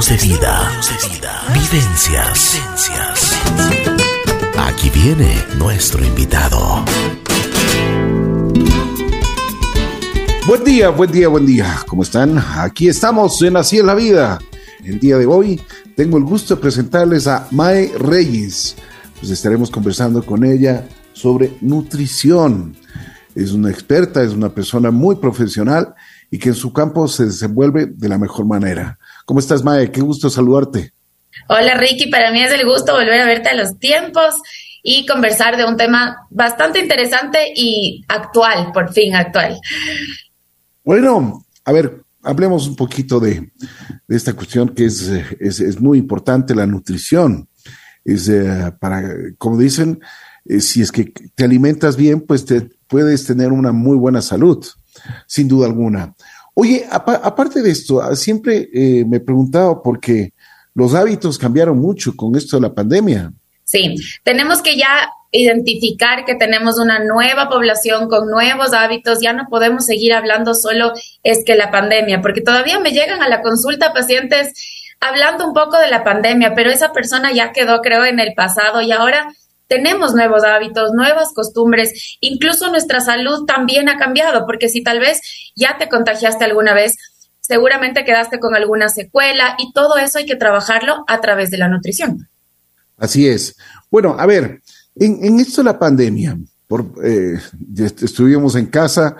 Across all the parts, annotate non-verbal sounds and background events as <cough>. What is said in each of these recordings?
Años de vida. Vivencias. Aquí viene nuestro invitado. Buen día, buen día, buen día. ¿Cómo están? Aquí estamos en Así es la Vida. El día de hoy tengo el gusto de presentarles a Mae Reyes. Pues estaremos conversando con ella sobre nutrición. Es una experta, es una persona muy profesional y que en su campo se desenvuelve de la mejor manera. ¿Cómo estás, Mae? Qué gusto saludarte. Hola, Ricky. Para mí es el gusto volver a verte a los tiempos y conversar de un tema bastante interesante y actual, por fin actual. Bueno, a ver, hablemos un poquito de, esta cuestión que es, es, muy importante, la nutrición. Es eh, para, como dicen, eh, si es que te alimentas bien, pues te puedes tener una muy buena salud, sin duda alguna. Oye, aparte de esto, ah, siempre eh, me he preguntado porque los hábitos cambiaron mucho con esto de la pandemia. Sí, tenemos que ya identificar que tenemos una nueva población con nuevos hábitos, ya no podemos seguir hablando solo es que la pandemia, porque todavía me llegan a la consulta pacientes hablando un poco de la pandemia, pero esa persona ya quedó, creo, en el pasado y ahora tenemos nuevos hábitos, nuevas costumbres, incluso nuestra salud también ha cambiado, porque si tal vez ya te contagiaste alguna vez, seguramente quedaste con alguna secuela y todo eso hay que trabajarlo a través de la nutrición. Así es. Bueno, a ver, en, esto de la pandemia, por, eh, estuvimos en casa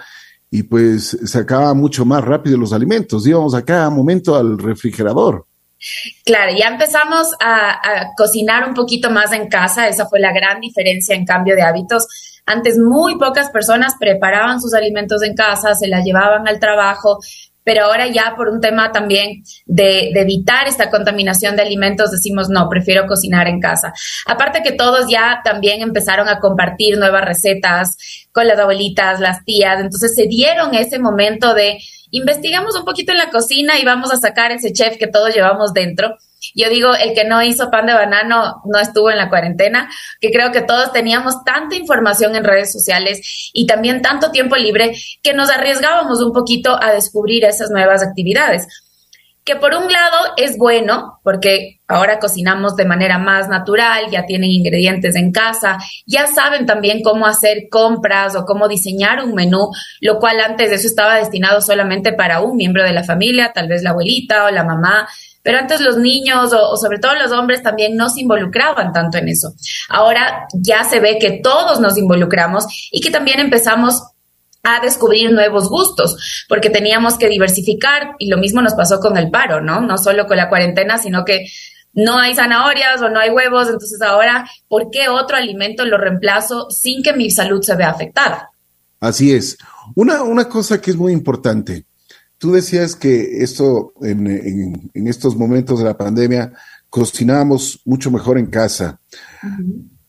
y pues se acaba mucho más rápido los alimentos. Íbamos a cada momento al refrigerador. Claro, ya empezamos a, cocinar un poquito más en casa. Esa fue la gran diferencia en cambio de hábitos. Antes muy pocas personas preparaban sus alimentos en casa, se la llevaban al trabajo, pero ahora ya por un tema también de, evitar esta contaminación de alimentos decimos no, prefiero cocinar en casa. Aparte que todos ya también empezaron a compartir nuevas recetas con las abuelitas, las tías, entonces se dieron ese momento de investigamos un poquito en la cocina y vamos a sacar ese chef que todos llevamos dentro yo digo, el que no hizo pan de banano no estuvo en la cuarentena, que creo que todos teníamos tanta información en redes sociales y también tanto tiempo libre que nos arriesgábamos un poquito a descubrir esas nuevas actividades. Que por un lado es bueno, porque ahora cocinamos de manera más natural, ya tienen ingredientes en casa, ya saben también cómo hacer compras o cómo diseñar un menú, lo cual antes de eso estaba destinado solamente para un miembro de la familia, tal vez la abuelita o la mamá, pero antes los niños o, sobre todo los hombres también no se involucraban tanto en eso. Ahora ya se ve que todos nos involucramos y que también empezamos a descubrir nuevos gustos, porque teníamos que diversificar y lo mismo nos pasó con el paro, ¿no? No solo con la cuarentena, sino que no hay zanahorias o no hay huevos, entonces ahora, ¿por qué otro alimento lo reemplazo sin que mi salud se vea afectada? Así es. Una, una cosa que es muy importante, Tú decías que esto, en, estos momentos de la pandemia, cocinábamos mucho mejor en casa.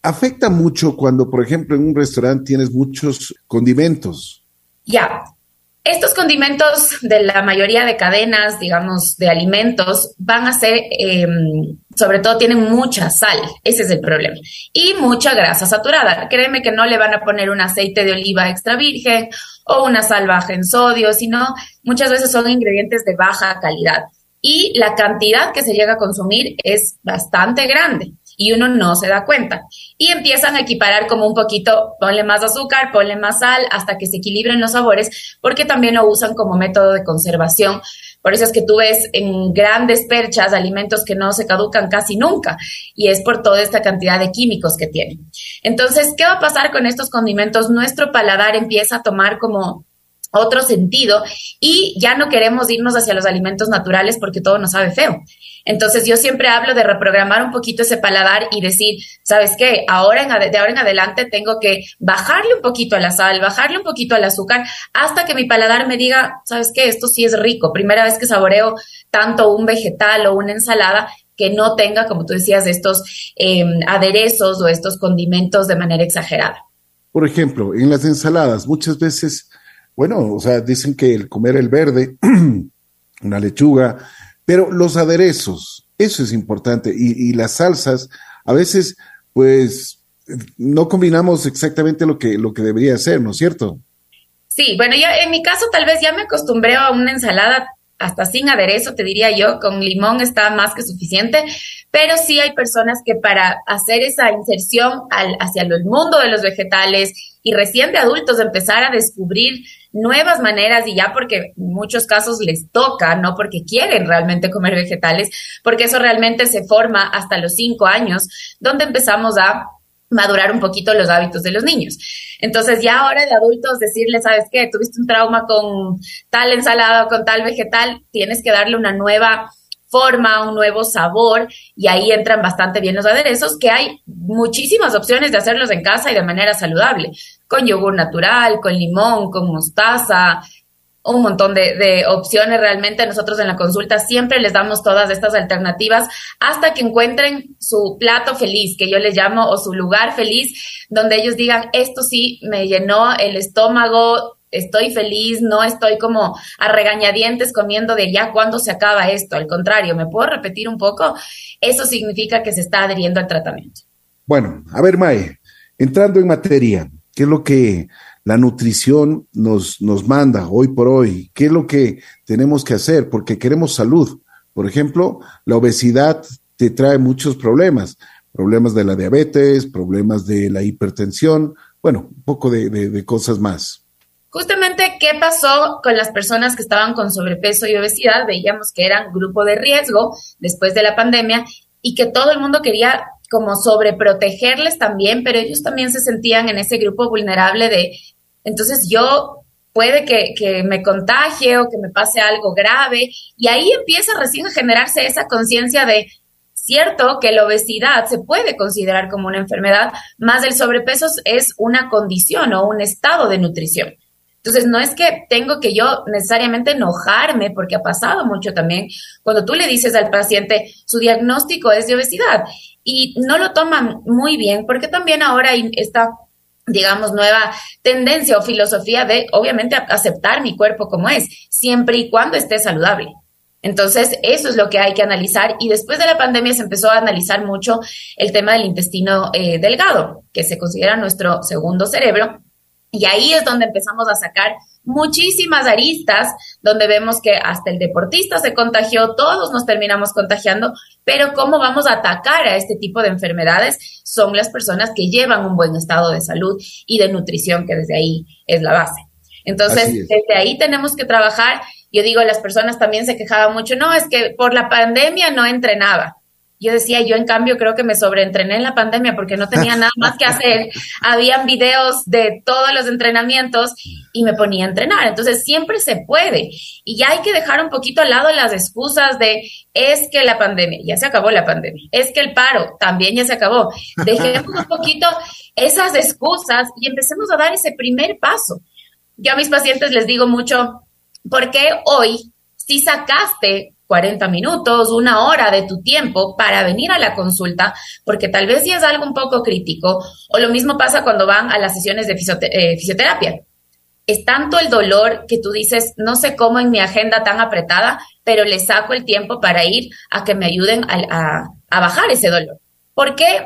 Afecta mucho cuando, por ejemplo, en un restaurante tienes muchos condimentos. Ya, estos condimentos de la mayoría de cadenas, digamos, de alimentos, van a ser, em, sobre todo tienen mucha sal, ese es el problema, y mucha grasa saturada. Créeme que no le van a poner un aceite de oliva extra virgen o una sal baja en sodio, sino muchas veces son ingredientes de baja calidad. Y la cantidad que se llega a consumir es bastante grande y uno no se da cuenta. Y empiezan a equiparar como un poquito, ponle más azúcar, ponle más sal, hasta que se equilibren los sabores, porque también lo usan como método de conservación. Por eso es que tú ves en grandes perchas alimentos que no se caducan casi nunca, y es por toda esta cantidad de químicos que tienen. Entonces, ¿qué va a pasar con estos condimentos? Nuestro paladar empieza a tomar como otro sentido y ya no queremos irnos hacia los alimentos naturales porque todo nos sabe feo. Entonces yo siempre hablo de reprogramar un poquito ese paladar y decir, ¿sabes qué? Ahora de ahora en adelante tengo que bajarle un poquito a la sal, bajarle un poquito al azúcar, hasta que mi paladar me diga, ¿sabes qué? Esto sí es rico. Primera vez que saboreo tanto un vegetal o una ensalada que no tenga, como tú decías, estos em, aderezos o estos condimentos de manera exagerada. Por ejemplo, en las ensaladas muchas veces bueno, o sea, dicen que el comer el verde, <clears throat> una lechuga, pero los aderezos, eso es importante, y, las salsas, a veces, pues, no combinamos exactamente lo que, lo que debería ser, ¿no es cierto? Sí, bueno, yo en mi caso tal vez ya me acostumbré a una ensalada hasta sin aderezo, te diría yo, con limón está más que suficiente, pero sí hay personas que para hacer esa inserción al, hacia el mundo de los vegetales y recién de adultos empezar a descubrir nuevas maneras y ya porque en muchos casos les toca, no porque quieren realmente comer vegetales, porque eso realmente se forma hasta los cinco años, donde empezamos a madurar un poquito los hábitos de los niños. Entonces ya ahora de adultos decirle, ¿sabes qué? Tuviste un trauma con tal ensalada con tal vegetal, tienes que darle una nueva forma, un nuevo sabor y ahí entran bastante bien los aderezos, que hay muchísimas opciones de hacerlos en casa y de manera saludable, con yogur natural, con limón, con mostaza, un montón de, opciones realmente. Nosotros en la consulta siempre les damos todas estas alternativas hasta que encuentren su plato feliz, que yo les llamo, o su lugar feliz, donde ellos digan, esto sí me llenó el estómago, estoy feliz, no estoy como a regañadientes comiendo de ya cuándo se acaba esto. Al contrario, ¿me puedo repetir un poco? Eso significa que se está adheriendo al tratamiento. Bueno, a ver, Mae, entrando en materia, ¿qué es lo que la nutrición nos, nos manda hoy por hoy? ¿Qué es lo que tenemos que hacer? Porque queremos salud. Por ejemplo, la obesidad te trae muchos problemas, problemas de la diabetes, problemas de la hipertensión, bueno, un poco de, de cosas más. Justamente, ¿qué pasó con las personas que estaban con sobrepeso y obesidad? Veíamos que eran grupo de riesgo después de la pandemia y que todo el mundo quería como sobreprotegerles también, pero ellos también se sentían en ese grupo vulnerable de, entonces yo puede que, me contagie o que me pase algo grave y ahí empieza recién a generarse esa conciencia de, cierto que la obesidad se puede considerar como una enfermedad, más el sobrepeso es una condición o un estado de nutrición. Entonces, no es que tengo que yo necesariamente enojarme, porque ha pasado mucho también cuando tú le dices al paciente su diagnóstico es de obesidad y no lo toman muy bien, porque también ahora hay esta, digamos, nueva tendencia o filosofía de, obviamente, aceptar mi cuerpo como es, siempre y cuando esté saludable. Entonces, eso es lo que hay que analizar. Y después de la pandemia se empezó a analizar mucho el tema del intestino eh, delgado, que se considera nuestro segundo cerebro y ahí es donde empezamos a sacar muchísimas aristas, donde vemos que hasta el deportista se contagió, todos nos terminamos contagiando, pero cómo vamos a atacar a este tipo de enfermedades son las personas que llevan un buen estado de salud y de nutrición, que desde ahí es la base. Entonces, desde ahí tenemos que trabajar. Yo digo, las personas también se quejaban mucho, no, es que por la pandemia no entrenaba. Yo decía, yo en cambio creo que me sobreentrené en la pandemia porque no tenía nada más que hacer. <laughs> Habían videos de todos los entrenamientos y me ponía a entrenar. Entonces siempre se puede. Y ya hay que dejar un poquito al lado las excusas de es que la pandemia, ya se acabó la pandemia, es que el paro también ya se acabó. Dejemos un poquito esas excusas y empecemos a dar ese primer paso. Yo a mis pacientes les digo mucho, ¿por qué hoy si sacaste 40 minutos, una hora de tu tiempo para venir a la consulta, porque tal vez ya es algo un poco crítico, o lo mismo pasa cuando van a las sesiones de eh, fisioterapia. Es tanto el dolor que tú dices, no sé cómo en mi agenda tan apretada, pero le saco el tiempo para ir a que me ayuden a, a bajar ese dolor. ¿Por qué?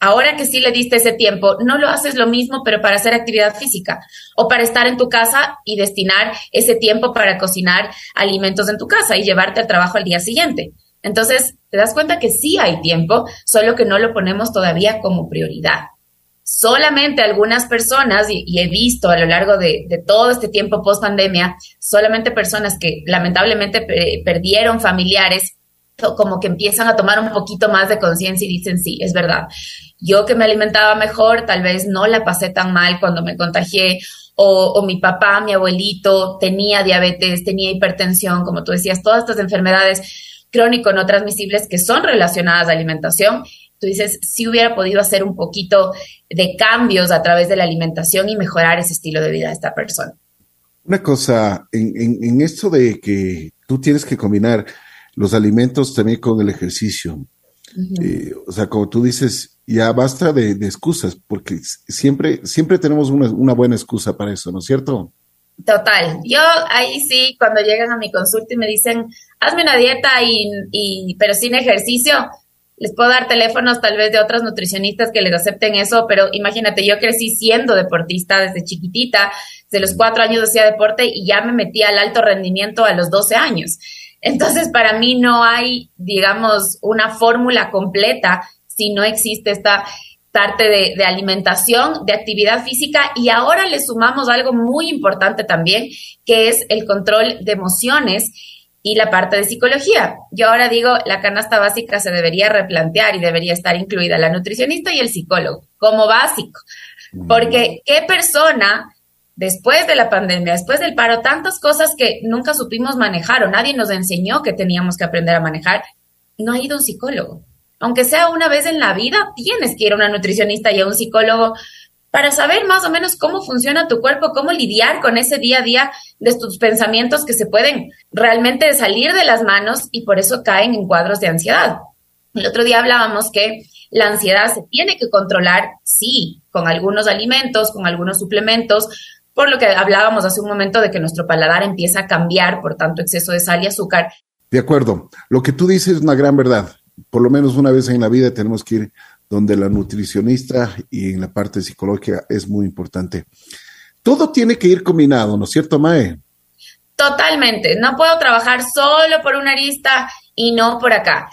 Ahora que sí le diste ese tiempo, no lo haces lo mismo, pero para hacer actividad física o para estar en tu casa y destinar ese tiempo para cocinar alimentos en tu casa y llevarte al trabajo al día siguiente. Entonces, te das cuenta que sí hay tiempo, solo que no lo ponemos todavía como prioridad. Solamente algunas personas, y, he visto a lo largo de, todo este tiempo post pandemia, solamente personas que lamentablemente perdieron familiares como que empiezan a tomar un poquito más de conciencia y dicen, sí, es verdad, yo que me alimentaba mejor, tal vez no la pasé tan mal cuando me contagié, o, mi papá, mi abuelito tenía diabetes, tenía hipertensión, como tú decías, todas estas enfermedades crónico no transmisibles que son relacionadas a alimentación. Tú dices, si hubiera podido hacer un poquito de cambios a través de la alimentación y mejorar ese estilo de vida de esta persona. Una cosa, en, en esto de que tú tienes que combinar los alimentos también con el ejercicio, eh, o sea, como tú dices, ya basta de, excusas, porque siempre, siempre tenemos una, buena excusa para eso, ¿no es cierto? Total. Yo ahí sí, cuando llegan a mi consulta y me dicen, hazme una dieta y, pero sin ejercicio, les puedo dar teléfonos tal vez de otras nutricionistas que les acepten eso, pero imagínate, yo crecí siendo deportista desde chiquitita, de los cuatro años hacía deporte y ya me metí al alto rendimiento a los 12 años. Entonces, para mí no hay, digamos, una fórmula completa si no existe esta parte de, de, alimentación, de actividad física y ahora le sumamos algo muy importante también, que es el control de emociones y la parte de psicología. Yo ahora digo, la canasta básica se debería replantear y debería estar incluida la nutricionista y el psicólogo como básico, porque qué persona después de la pandemia, después del paro, tantas cosas que nunca supimos manejar o nadie nos enseñó que teníamos que aprender a manejar, no ha ido un psicólogo. Aunque sea una vez en la vida, tienes que ir a una nutricionista y a un psicólogo para saber más o menos cómo funciona tu cuerpo, cómo lidiar con ese día a día de tus pensamientos que se pueden realmente salir de las manos y por eso caen en cuadros de ansiedad. El otro día hablábamos que la ansiedad se tiene que controlar, sí, con algunos alimentos, con algunos suplementos, por lo que hablábamos hace un momento de que nuestro paladar empieza a cambiar por tanto exceso de sal y azúcar. De acuerdo, lo que tú dices es una gran verdad. Por lo menos una vez en la vida tenemos que ir donde la nutricionista y en la parte psicológica es muy importante. Todo tiene que ir combinado, ¿no es cierto, Mae? Totalmente. No puedo trabajar solo por una arista y no por acá.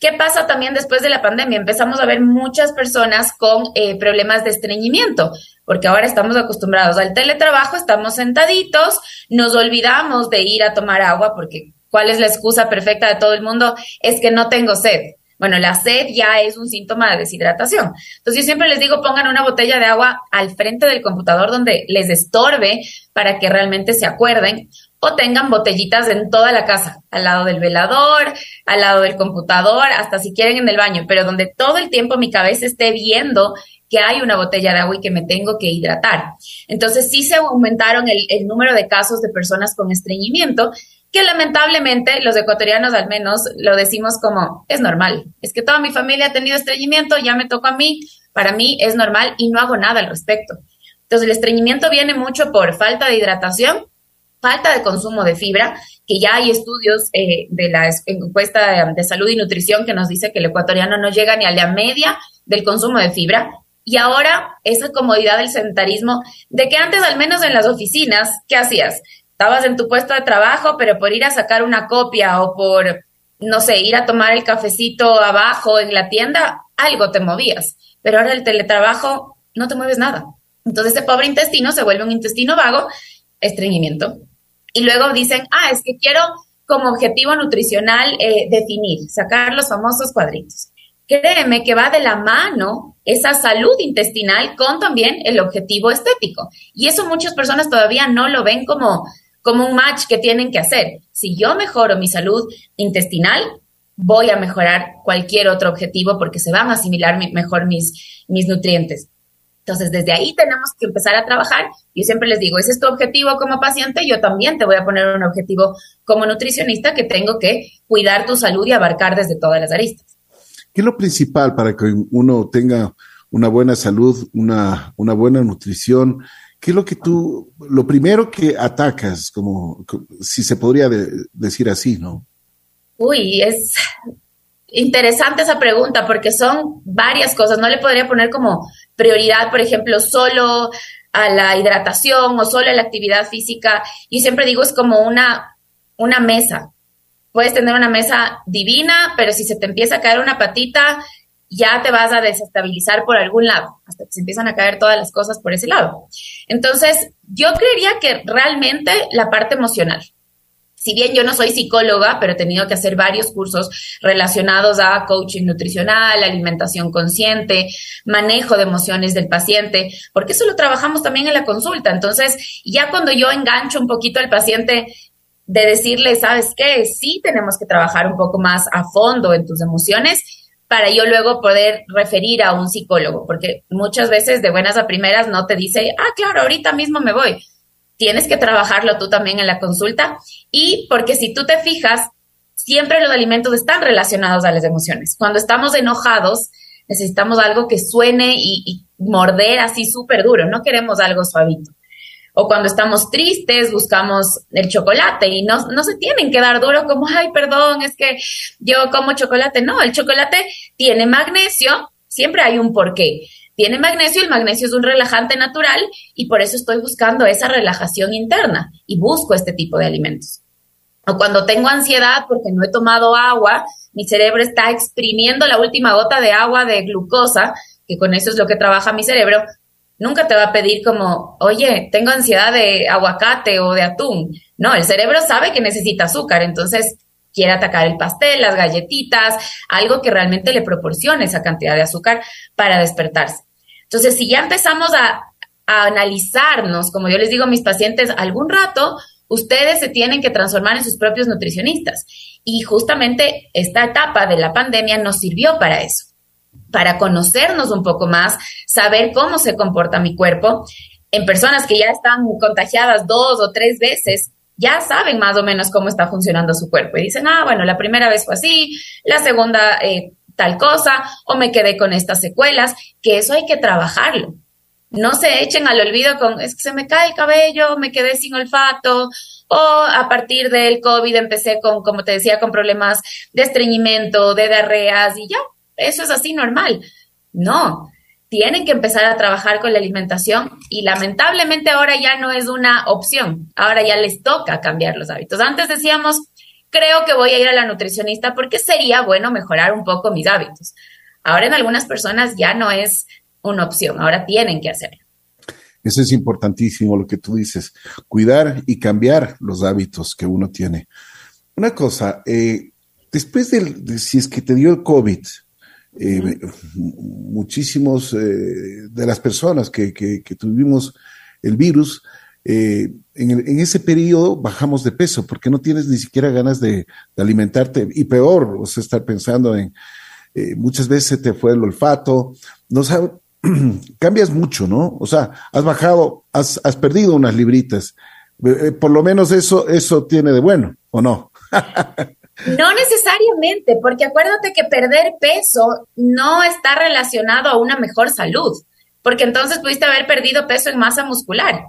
¿Qué pasa también después de la pandemia? Empezamos a ver muchas personas con eh, problemas de estreñimiento, porque ahora estamos acostumbrados al teletrabajo, estamos sentaditos, nos olvidamos de ir a tomar agua, porque ¿cuál es la excusa perfecta de todo el mundo? Es que no tengo sed. Bueno, la sed ya es un síntoma de deshidratación. Entonces yo siempre les digo, pongan una botella de agua al frente del computador donde les estorbe para que realmente se acuerden o tengan botellitas en toda la casa, al lado del velador, al lado del computador, hasta si quieren en el baño, pero donde todo el tiempo mi cabeza esté viendo que hay una botella de agua y que me tengo que hidratar. Entonces sí se aumentaron el, el número de casos de personas con estreñimiento que lamentablemente los ecuatorianos al menos lo decimos como es normal. Es que toda mi familia ha tenido estreñimiento, ya me tocó a mí, para mí es normal y no hago nada al respecto. Entonces el estreñimiento viene mucho por falta de hidratación falta de consumo de fibra, que ya hay estudios eh, de la encuesta de salud y nutrición que nos dice que el ecuatoriano no llega ni a la media del consumo de fibra. Y ahora esa comodidad del sedentarismo, de que antes al menos en las oficinas, ¿qué hacías? Estabas en tu puesto de trabajo, pero por ir a sacar una copia o por, no sé, ir a tomar el cafecito abajo en la tienda, algo te movías. Pero ahora el teletrabajo no te mueves nada. Entonces ese pobre intestino se vuelve un intestino vago, estreñimiento, y luego dicen, ah, es que quiero como objetivo nutricional eh, definir, sacar los famosos cuadritos. Créeme que va de la mano esa salud intestinal con también el objetivo estético. Y eso muchas personas todavía no lo ven como, como un match que tienen que hacer. Si yo mejoro mi salud intestinal, voy a mejorar cualquier otro objetivo porque se van a asimilar mejor mis, mis nutrientes. Entonces, desde ahí tenemos que empezar a trabajar. Yo siempre les digo, ese es tu objetivo como paciente, yo también te voy a poner un objetivo como nutricionista que tengo que cuidar tu salud y abarcar desde todas las aristas. ¿Qué es lo principal para que uno tenga una buena salud, una, una buena nutrición? ¿Qué es lo que tú, lo primero que atacas, como si se podría decir así, ¿no? Uy, es interesante esa pregunta porque son varias cosas. No le podría poner como prioridad, por ejemplo, solo a la hidratación o solo a la actividad física. Yo siempre digo, es como una, una mesa. Puedes tener una mesa divina, pero si se te empieza a caer una patita, ya te vas a desestabilizar por algún lado, hasta que se empiezan a caer todas las cosas por ese lado. Entonces, yo creería que realmente la parte emocional, si bien yo no soy psicóloga, pero he tenido que hacer varios cursos relacionados a coaching nutricional, alimentación consciente, manejo de emociones del paciente, porque eso lo trabajamos también en la consulta. Entonces, ya cuando yo engancho un poquito al paciente de decirle, ¿sabes qué? Sí tenemos que trabajar un poco más a fondo en tus emociones para yo luego poder referir a un psicólogo, porque muchas veces de buenas a primeras no te dice, ah, claro, ahorita mismo me voy tienes que trabajarlo tú también en la consulta y porque si tú te fijas, siempre los alimentos están relacionados a las emociones. Cuando estamos enojados, necesitamos algo que suene y, morder así súper duro, no queremos algo suavito. O cuando estamos tristes, buscamos el chocolate y no, no se tienen que dar duro como, ay, perdón, es que yo como chocolate. No, el chocolate tiene magnesio, siempre hay un porqué tiene magnesio, el magnesio es un relajante natural y por eso estoy buscando esa relajación interna y busco este tipo de alimentos. O cuando tengo ansiedad porque no he tomado agua, mi cerebro está exprimiendo la última gota de agua de glucosa, que con eso es lo que trabaja mi cerebro, nunca te va a pedir como, oye, tengo ansiedad de aguacate o de atún. No, el cerebro sabe que necesita azúcar, entonces quiere atacar el pastel, las galletitas, algo que realmente le proporcione esa cantidad de azúcar para despertarse. Entonces, si ya empezamos a, analizarnos, como yo les digo a mis pacientes, algún rato ustedes se tienen que transformar en sus propios nutricionistas. Y justamente esta etapa de la pandemia nos sirvió para eso, para conocernos un poco más, saber cómo se comporta mi cuerpo. En personas que ya están contagiadas dos o tres veces, ya saben más o menos cómo está funcionando su cuerpo y dicen, ah, bueno, la primera vez fue así, la segunda eh, tal cosa, o me quedé con estas secuelas, que eso hay que trabajarlo. No se echen al olvido con, es que se me cae el cabello, me quedé sin olfato, o a partir del COVID empecé con, como te decía, con problemas de estreñimiento, de diarreas y ya, eso es así normal. No, tienen que empezar a trabajar con la alimentación y lamentablemente ahora ya no es una opción, ahora ya les toca cambiar los hábitos. Antes decíamos, creo que voy a ir a la nutricionista porque sería bueno mejorar un poco mis hábitos. Ahora en algunas personas ya no es una opción, ahora tienen que hacerlo. Eso es importantísimo lo que tú dices, cuidar y cambiar los hábitos que uno tiene. Una cosa, eh, después del, de, si es que te dio el COVID, eh, muchísimos eh, de las personas que, que, tuvimos el virus, eh, en, ese periodo bajamos de peso porque no tienes ni siquiera ganas de, alimentarte y peor, o sea, estar pensando en, muchas veces te fue el olfato, no sabes, <clears throat> cambias mucho, ¿no? O sea, has bajado, has, has perdido unas libritas. por lo menos eso, eso tiene de bueno, ¿o no? <laughs> No necesariamente, porque acuérdate que perder peso no está relacionado a una mejor salud, porque entonces pudiste haber perdido peso en masa muscular,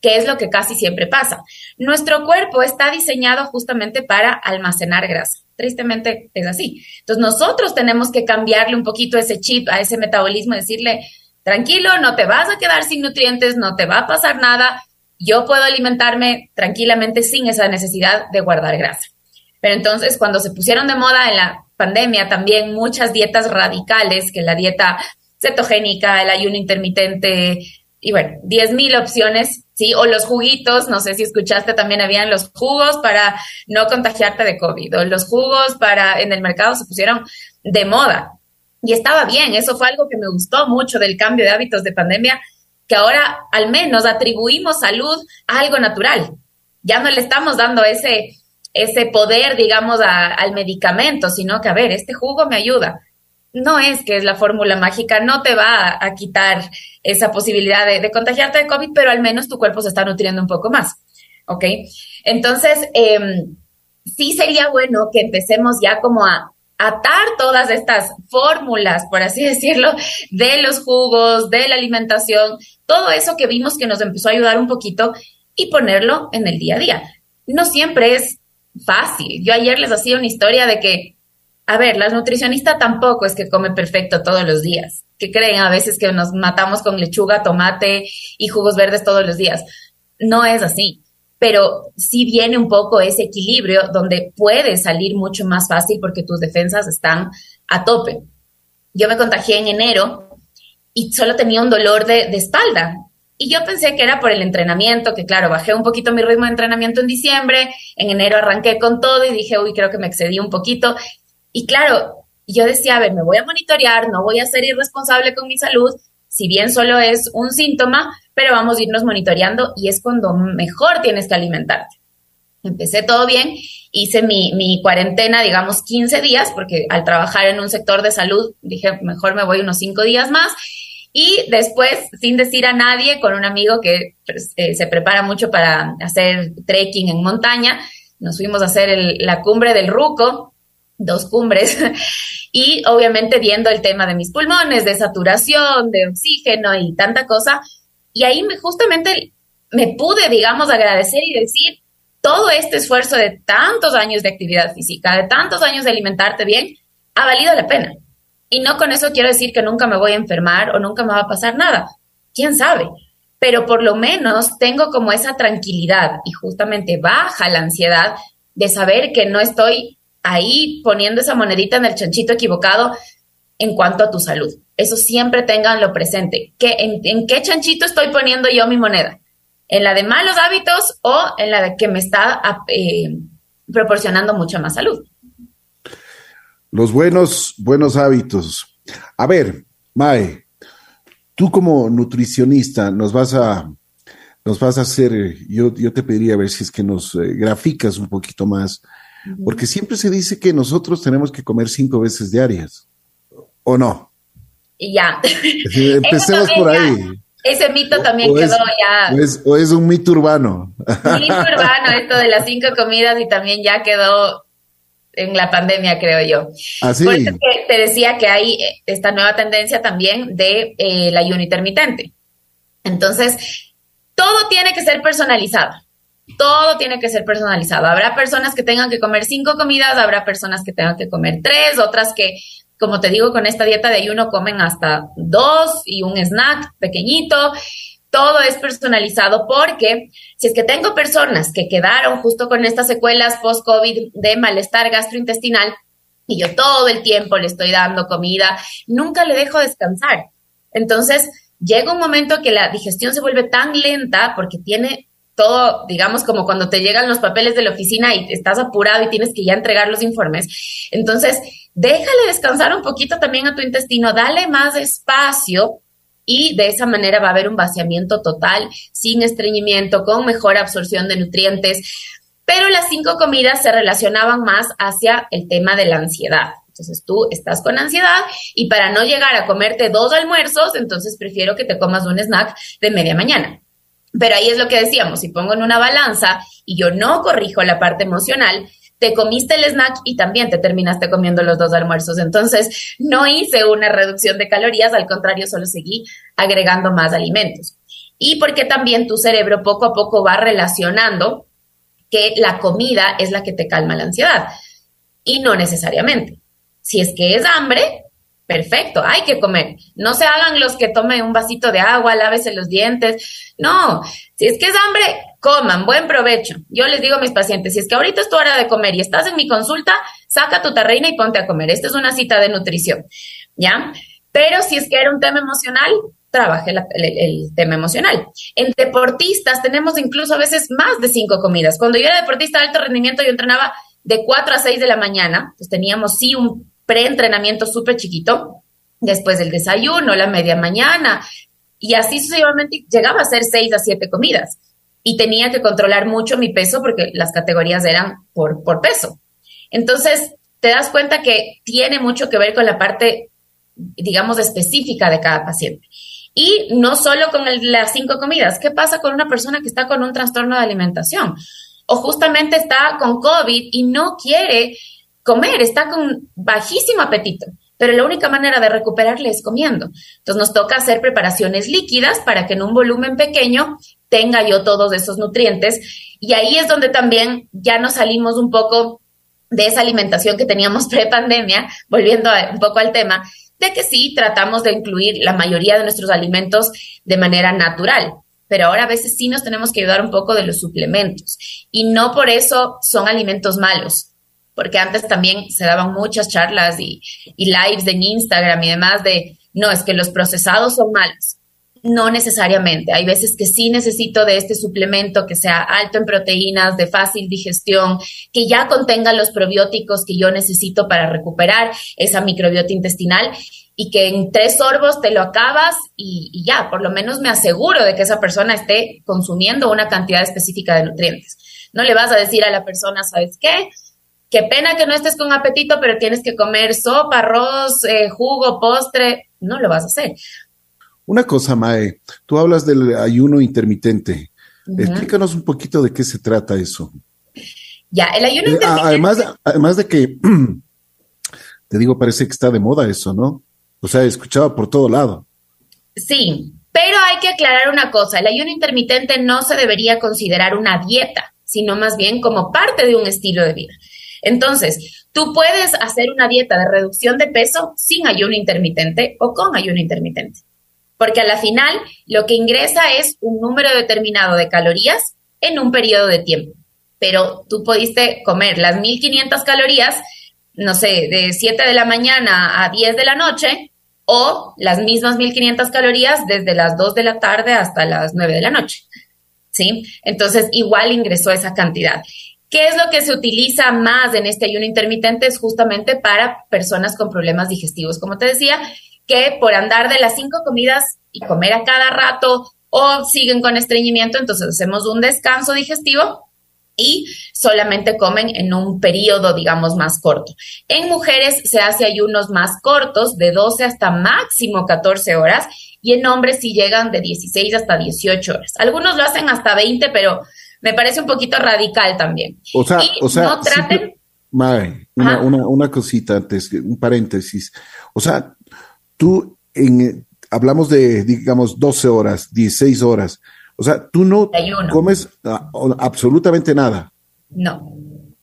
que es lo que casi siempre pasa. Nuestro cuerpo está diseñado justamente para almacenar grasa. Tristemente es así. Entonces nosotros tenemos que cambiarle un poquito ese chip a ese metabolismo, decirle, tranquilo, no te vas a quedar sin nutrientes, no te va a pasar nada, yo puedo alimentarme tranquilamente sin esa necesidad de guardar grasa. Pero entonces, cuando se pusieron de moda en la pandemia, también muchas dietas radicales, que la dieta cetogénica, el ayuno intermitente, y bueno, 10.000 opciones, ¿sí? O los juguitos, no sé si escuchaste, también habían los jugos para no contagiarte de COVID, o los jugos para, en el mercado se pusieron de moda. Y estaba bien, eso fue algo que me gustó mucho del cambio de hábitos de pandemia, que ahora al menos atribuimos salud a algo natural. Ya no le estamos dando ese ese poder, digamos, al medicamento, sino que, a ver, este jugo me ayuda. No es que es la fórmula mágica, no te va a, quitar esa posibilidad de, contagiarte de COVID, pero al menos tu cuerpo se está nutriendo un poco más. ¿Ok? Entonces, em, sí sería bueno que empecemos ya como a atar todas estas fórmulas, por así <laughs> decirlo, de los jugos, de la alimentación, todo eso que vimos que nos empezó a ayudar un poquito y ponerlo en el día a día. No siempre es fácil. Yo ayer les hacía una historia de que, a ver, la nutricionista tampoco es que come perfecto todos los días. que creen a veces que nos matamos con lechuga, tomate y jugos verdes todos los días? No es así. Pero sí viene un poco ese equilibrio donde puedes salir mucho más fácil porque tus defensas están a tope. Yo me contagié en enero y solo tenía un dolor de, de espalda y yo pensé que era por el entrenamiento, que claro, bajé un poquito mi ritmo de entrenamiento en diciembre, en enero arranqué con todo y dije, uy, creo que me excedí un poquito. Y claro, yo decía, a ver, me voy a monitorear, no voy a ser irresponsable con mi salud, si bien solo es un síntoma, pero vamos a irnos monitoreando y es cuando mejor tienes que alimentarte. Empecé todo bien, hice mi, cuarentena, digamos, 15 días, porque al trabajar en un sector de salud dije, mejor me voy unos 5 días más y después, sin decir a nadie, con un amigo que pues, eh, se prepara mucho para hacer trekking en montaña, nos fuimos a hacer la cumbre del Ruco, dos cumbres, <laughs> y obviamente viendo el tema de mis pulmones, de saturación, de oxígeno y tanta cosa. Y ahí me, justamente me pude, digamos, agradecer y decir, todo este esfuerzo de tantos años de actividad física, de tantos años de alimentarte bien, ha valido la pena Y no con eso quiero decir que nunca me voy a enfermar o nunca me va a pasar nada. ¿Quién sabe? Pero por lo menos tengo como esa tranquilidad y justamente baja la ansiedad de saber que no estoy ahí poniendo esa monedita en el chanchito equivocado en cuanto a tu salud. Eso siempre tenganlo presente. ¿Qué, en, qué chanchito estoy poniendo yo mi moneda? ¿En la de malos hábitos o en la de que me está eh, proporcionando mucha más salud? Los buenos, buenos hábitos. A ver, Mae, tú como nutricionista nos vas a, nos vas a hacer, yo, yo te pediría a ver si es que nos eh, graficas un poquito más, porque siempre se dice que nosotros tenemos que comer cinco veces diarias, ¿o no? Ya. <laughs> Empecemos por ahí. ese mito también quedó ya. O es, un mito urbano. Mito urbano, esto de las cinco comidas y también ya quedó en la pandemia, creo yo. Así. Por eso que te decía que hay esta nueva tendencia también de eh, la ayuno intermitente. Entonces, todo tiene que ser personalizado. Todo tiene que ser personalizado. Habrá personas que tengan que comer cinco comidas, habrá personas que tengan que comer tres, otras que, como te digo, con esta dieta de ayuno comen hasta dos y un snack pequeñito. Todo es personalizado porque si es que tengo personas que quedaron justo con estas secuelas post-COVID de malestar gastrointestinal y yo todo el tiempo le estoy dando comida, nunca le dejo descansar. Entonces, llega un momento que la digestión se vuelve tan lenta porque tiene todo, digamos, como cuando te llegan los papeles de la oficina y estás apurado y tienes que ya entregar los informes. Entonces, déjale descansar un poquito también a tu intestino, dale más espacio y de esa manera va a haber un vaciamiento total, sin estreñimiento, con mejor absorción de nutrientes. Pero las cinco comidas se relacionaban más hacia el tema de la ansiedad. Entonces tú estás con ansiedad y para no llegar a comerte dos almuerzos, entonces prefiero que te comas un snack de media mañana. Pero ahí es lo que decíamos, si pongo en una balanza y yo no corrijo la parte emocional, te comiste el snack y también te terminaste comiendo los dos almuerzos. Entonces, no hice una reducción de calorías, al contrario, solo seguí agregando más alimentos. Y porque también tu cerebro poco a poco va relacionando que la comida es la que te calma la ansiedad. Y no necesariamente. Si es que es hambre, perfecto, hay que comer. No se hagan los que tomen un vasito de agua, lávese los dientes. No, si es que es hambre, coman, buen provecho. Yo les digo a mis pacientes, si es que ahorita es tu hora de comer y estás en mi consulta, saca tu tarrina y ponte a comer. Esta es una cita de nutrición, ¿ya? Pero si es que era un tema emocional, trabaje el, tema emocional. En deportistas tenemos incluso a veces más de cinco comidas. Cuando yo era deportista de alto rendimiento, yo entrenaba de 4 a 6 de la mañana, pues teníamos sí un preentrenamiento súper chiquito, después del desayuno, la media mañana, y así sucesivamente llegaba a ser seis a siete comidas. Y tenía que controlar mucho mi peso porque las categorías eran por, por peso. Entonces, te das cuenta que tiene mucho que ver con la parte, digamos, específica de cada paciente. Y no solo con las cinco comidas. ¿Qué pasa con una persona que está con un trastorno de alimentación? O justamente está con COVID y no quiere comer, está con bajísimo apetito, pero la única manera de recuperarle es comiendo. Entonces nos toca hacer preparaciones líquidas para que en un volumen pequeño tenga yo todos esos nutrientes y ahí es donde también ya nos salimos un poco de esa alimentación que teníamos <laughs> pre-pandemia, volviendo un poco al tema, de que sí tratamos de incluir la mayoría de nuestros alimentos de manera natural, pero ahora a veces sí nos tenemos que ayudar un poco de los suplementos y no por eso son alimentos malos porque antes también se daban muchas charlas y, lives en Instagram y demás de, no, es que los procesados son malos. No necesariamente. Hay veces que sí necesito de este suplemento que sea alto en proteínas, de fácil digestión, que ya contenga los probióticos que yo necesito para recuperar esa microbiota intestinal y que en tres sorbos te lo acabas y, y, ya, por lo menos me aseguro de que esa persona esté consumiendo una cantidad específica de nutrientes. No le vas a decir a la persona, ¿sabes qué? Qué pena que no estés con apetito, pero tienes que comer sopa, arroz, eh, jugo, postre. No lo vas a hacer. Una cosa, Mae, tú hablas del ayuno intermitente. Explícanos un poquito de qué se trata eso. Ya, el ayuno eh, intermitente. Además, además de que, <clears throat> te digo, parece que está de moda eso, ¿no? O sea, escuchaba por todo lado. Sí, pero hay que aclarar una cosa, el ayuno intermitente no se debería considerar una dieta, sino más bien como parte de un estilo de vida. Entonces, Tú puedes hacer una dieta de reducción de peso sin ayuno intermitente o con ayuno intermitente, porque a la final lo que ingresa es un número determinado de calorías en un periodo de tiempo. Pero tú pudiste comer las 1500 calorías, no sé, de 7 de la mañana a 10 de la noche o las mismas 1500 calorías desde las 2 de la tarde hasta las 9 de la noche. ¿Sí? Entonces, igual ingresó esa cantidad. ¿Qué es lo que se utiliza más en este ayuno intermitente? Es justamente para personas con problemas digestivos, como te decía, que por andar de las cinco comidas y comer a cada rato o siguen con estreñimiento, entonces hacemos un descanso digestivo y solamente comen en un periodo, digamos, más corto. En mujeres se hace ayunos más cortos, de 12 hasta máximo 14 horas, y en hombres sí llegan de 16 hasta 18 horas. Algunos lo hacen hasta 20, pero me parece un poquito radical también. O sea, o sea, no traten... una, una, una, cosita antes, un paréntesis. O sea, tú en, hablamos de, digamos, 12 horas, 16 horas. O sea, tú no comes ah, absolutamente nada. No.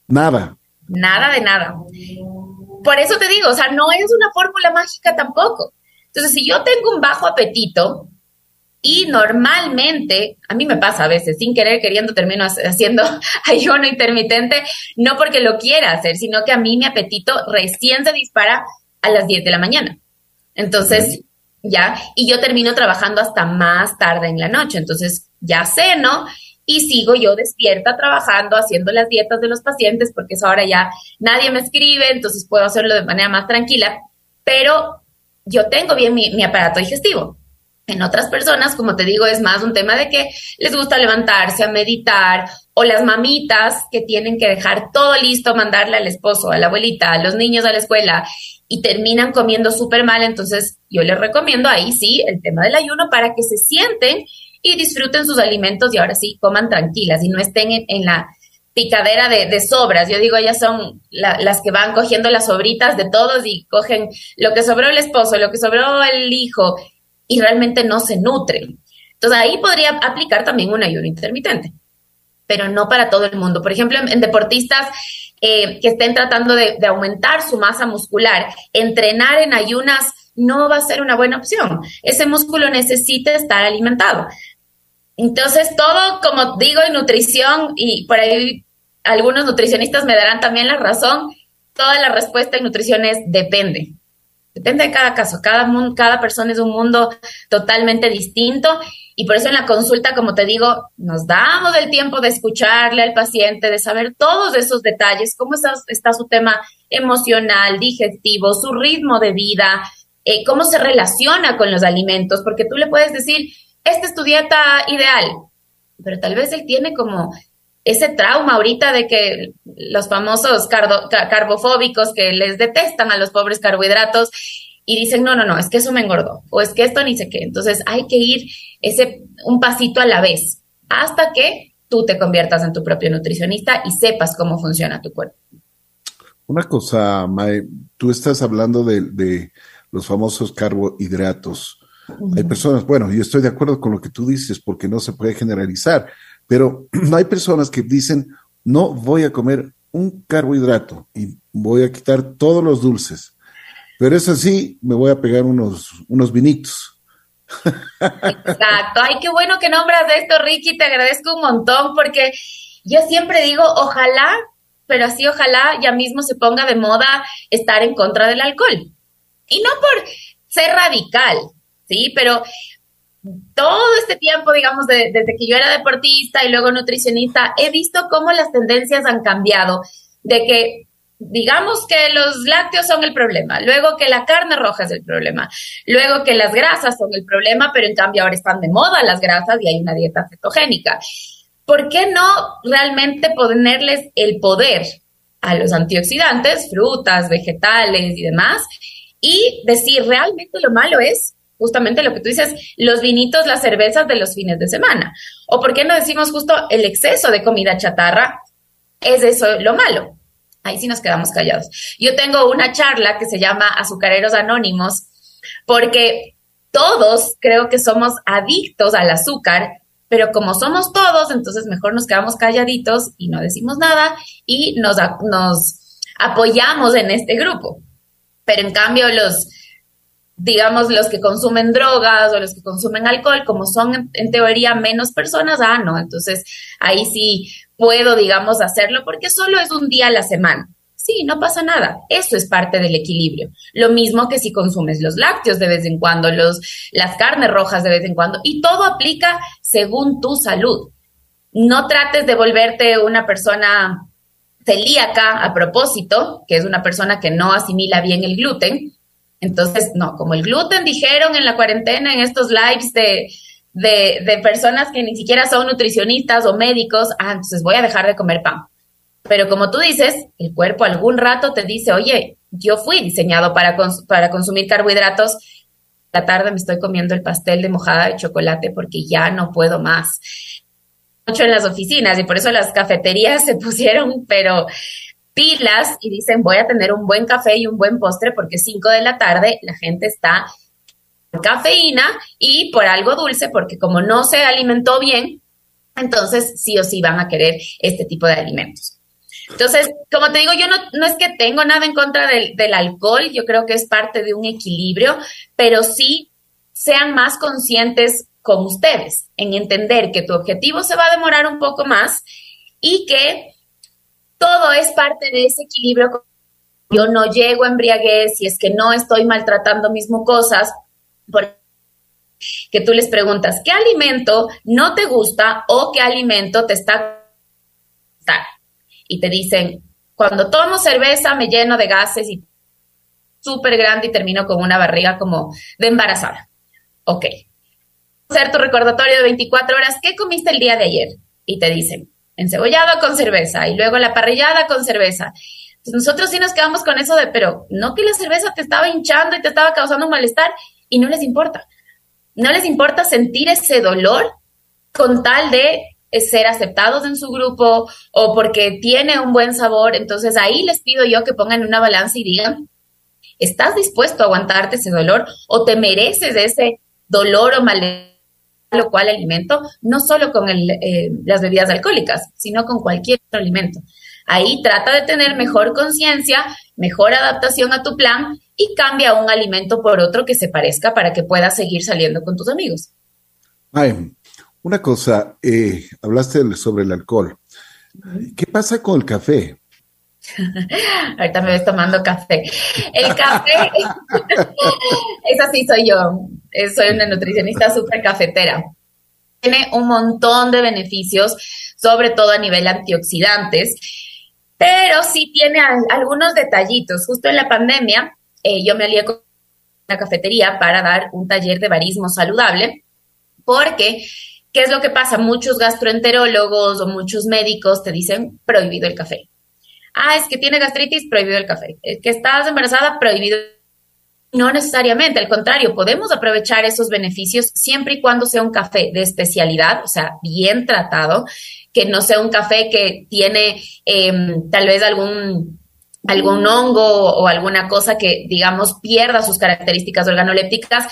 Nada. Nada de nada. Por eso te digo, o sea, no es una fórmula mágica tampoco. Entonces, si yo tengo un bajo apetito, y normalmente, a mí me pasa a veces, sin querer, queriendo, termino haciendo <laughs> ayuno intermitente, no porque lo quiera hacer, sino que a mí mi apetito recién se dispara a las 10 de la mañana. Entonces, ya, y yo termino trabajando hasta más tarde en la noche. Entonces, ya ceno y sigo yo despierta trabajando, haciendo las dietas de los pacientes, porque eso ahora ya nadie me escribe, entonces puedo hacerlo de manera más tranquila, pero yo tengo bien mi, mi aparato digestivo. En otras personas, como te digo, es más un tema de que les gusta levantarse a meditar o las mamitas que tienen que dejar todo listo, mandarle al esposo, a la abuelita, a los niños a la escuela y terminan comiendo súper mal. Entonces, yo les recomiendo ahí sí el tema del ayuno para que se sienten y disfruten sus alimentos y ahora sí coman tranquilas y no estén en, la picadera de, sobras. Yo digo, ellas son las que van cogiendo las sobritas de todos y cogen lo que sobró el esposo, lo que sobró el hijo y realmente no se nutren. Entonces ahí podría aplicar también un ayuno intermitente, pero no para todo el mundo. Por ejemplo, en, deportistas eh, que estén tratando de, aumentar su masa muscular, entrenar en ayunas no va a ser una buena opción. Ese músculo necesita estar alimentado. Entonces, todo, como digo, en nutrición, y por ahí algunos nutricionistas me darán también la razón, toda la respuesta en nutrición es depende. Depende de cada caso, cada, cada persona es un mundo totalmente distinto y por eso en la consulta, como te digo, nos damos el tiempo de escucharle al paciente, de saber todos esos detalles, cómo está, su tema emocional, digestivo, su ritmo de vida, eh, cómo se relaciona con los alimentos, porque tú le puedes decir, esta es tu dieta ideal, pero tal vez él tiene como ese trauma ahorita de que los famosos carbofóbicos que les detestan a los pobres carbohidratos y dicen, no, no, no, es que eso me engordó o es que esto ni sé qué. Entonces hay que ir ese un pasito a la vez hasta que tú te conviertas en tu propio nutricionista y sepas cómo funciona tu cuerpo. Una cosa, Mae, tú estás hablando de, los famosos carbohidratos. Hay personas, bueno, yo estoy de acuerdo con lo que tú dices porque no se puede generalizar, pero <clears throat> hay personas que dicen, no voy a comer un carbohidrato y voy a quitar todos los dulces. Pero es así, me voy a pegar unos, unos vinitos. Exacto. Ay, qué bueno que nombras esto, Ricky. Te agradezco un montón porque yo siempre digo, ojalá, pero así ojalá ya mismo se ponga de moda estar en contra del alcohol. Y no por ser radical, ¿sí? Pero todo este tiempo, digamos, desde que yo era deportista y luego nutricionista, he visto cómo las tendencias han cambiado, de que digamos que los lácteos son el problema, luego que la carne roja es el problema, luego que las grasas son el problema, pero en cambio ahora están de moda las grasas y hay una dieta cetogénica. ¿Por qué no realmente ponerles el poder a los antioxidantes, frutas, vegetales y demás? Y decir, realmente lo malo es justamente lo que tú dices, los vinitos, las cervezas de los fines de semana. O por qué no decimos justo el exceso de comida chatarra es eso lo malo. Ahí sí nos quedamos callados. Yo tengo una charla que se llama Azucareros Anónimos porque todos creo que somos adictos al azúcar, pero como somos todos, entonces mejor nos quedamos calladitos y no decimos nada y nos, nos apoyamos en este grupo. Pero en cambio los, digamos, los que consumen drogas o los que consumen alcohol, como son en, teoría menos personas, ah, no, entonces ahí sí puedo, digamos, hacerlo porque solo es un día a la semana. Sí, no pasa nada. Eso es parte del equilibrio. Lo mismo que si consumes los lácteos de vez en cuando, los, las carnes rojas de vez en cuando, y todo aplica según tu salud. No trates de volverte una persona celíaca a propósito, que es una persona que no asimila bien el gluten. Entonces, no, como el gluten dijeron en la cuarentena, en estos lives de, de, personas que ni siquiera son nutricionistas o médicos, ah, entonces voy a dejar de comer pan. Pero como tú dices, el cuerpo algún rato te dice, oye, yo fui diseñado para, para consumir carbohidratos. La tarde me estoy comiendo el pastel de mojada de chocolate porque ya no puedo más. Mucho en las oficinas y por eso las cafeterías se <laughs> pusieron, pero pilas y dicen voy a tener un buen café y un buen postre porque 5 de la tarde la gente está por cafeína y por algo dulce porque como no se alimentó bien, entonces sí o sí van a querer este tipo de alimentos. Entonces, como te digo, yo no, no es que tengo nada en contra del, del alcohol, yo creo que es parte de un equilibrio, pero sí sean más conscientes con ustedes en entender que tu objetivo se va a demorar un poco más y que todo es parte de ese equilibrio. Yo no llego a embriaguez si es que no estoy maltratando mis mucosas, que tú les preguntas, ¿qué alimento no te gusta o qué alimento te está y te dicen, cuando tomo cerveza me lleno de gases y súper grande y termino con una barriga como de embarazada. Ok. Hacer tu recordatorio de 24 horas, ¿qué comiste el día de ayer? Y te dicen, encebollado con cerveza y luego la parrillada con cerveza. nosotros sí nos quedamos con eso de, pero no que la cerveza te estaba hinchando y te estaba causando malestar y no les importa. No les importa sentir ese dolor con tal de ser aceptados en su grupo o porque tiene un buen sabor. Entonces ahí les pido yo que pongan una balanza y digan, ¿estás dispuesto a aguantarte ese dolor o te mereces ese dolor o malestar? Lo cual alimento, no solo con eh, las bebidas alcohólicas, sino con cualquier otro alimento. Ahí trata de tener mejor conciencia, mejor adaptación a tu plan y cambia un alimento por otro que se parezca para que puedas seguir saliendo con tus amigos. Ay, una cosa, eh, hablaste sobre el alcohol. ¿Qué pasa con el café? <laughs> Ahorita me ves tomando café. El café, <laughs> esa sí soy yo. Soy una nutricionista súper cafetera. Tiene un montón de beneficios, sobre todo a nivel antioxidantes, pero sí tiene algunos detallitos. Justo en la pandemia, eh, yo me alié con una cafetería para dar un taller de barismo saludable, porque ¿Qué es lo que pasa? Muchos gastroenterólogos o muchos médicos te dicen prohibido el café. Ah, es que tiene gastritis, prohibido el café. Es que estás embarazada, prohibido. No necesariamente, al contrario, podemos aprovechar esos beneficios siempre y cuando sea un café de especialidad, o sea, bien tratado, que no sea un café que tiene em, tal vez algún algún hongo o alguna cosa que, digamos, pierda sus características organolépticas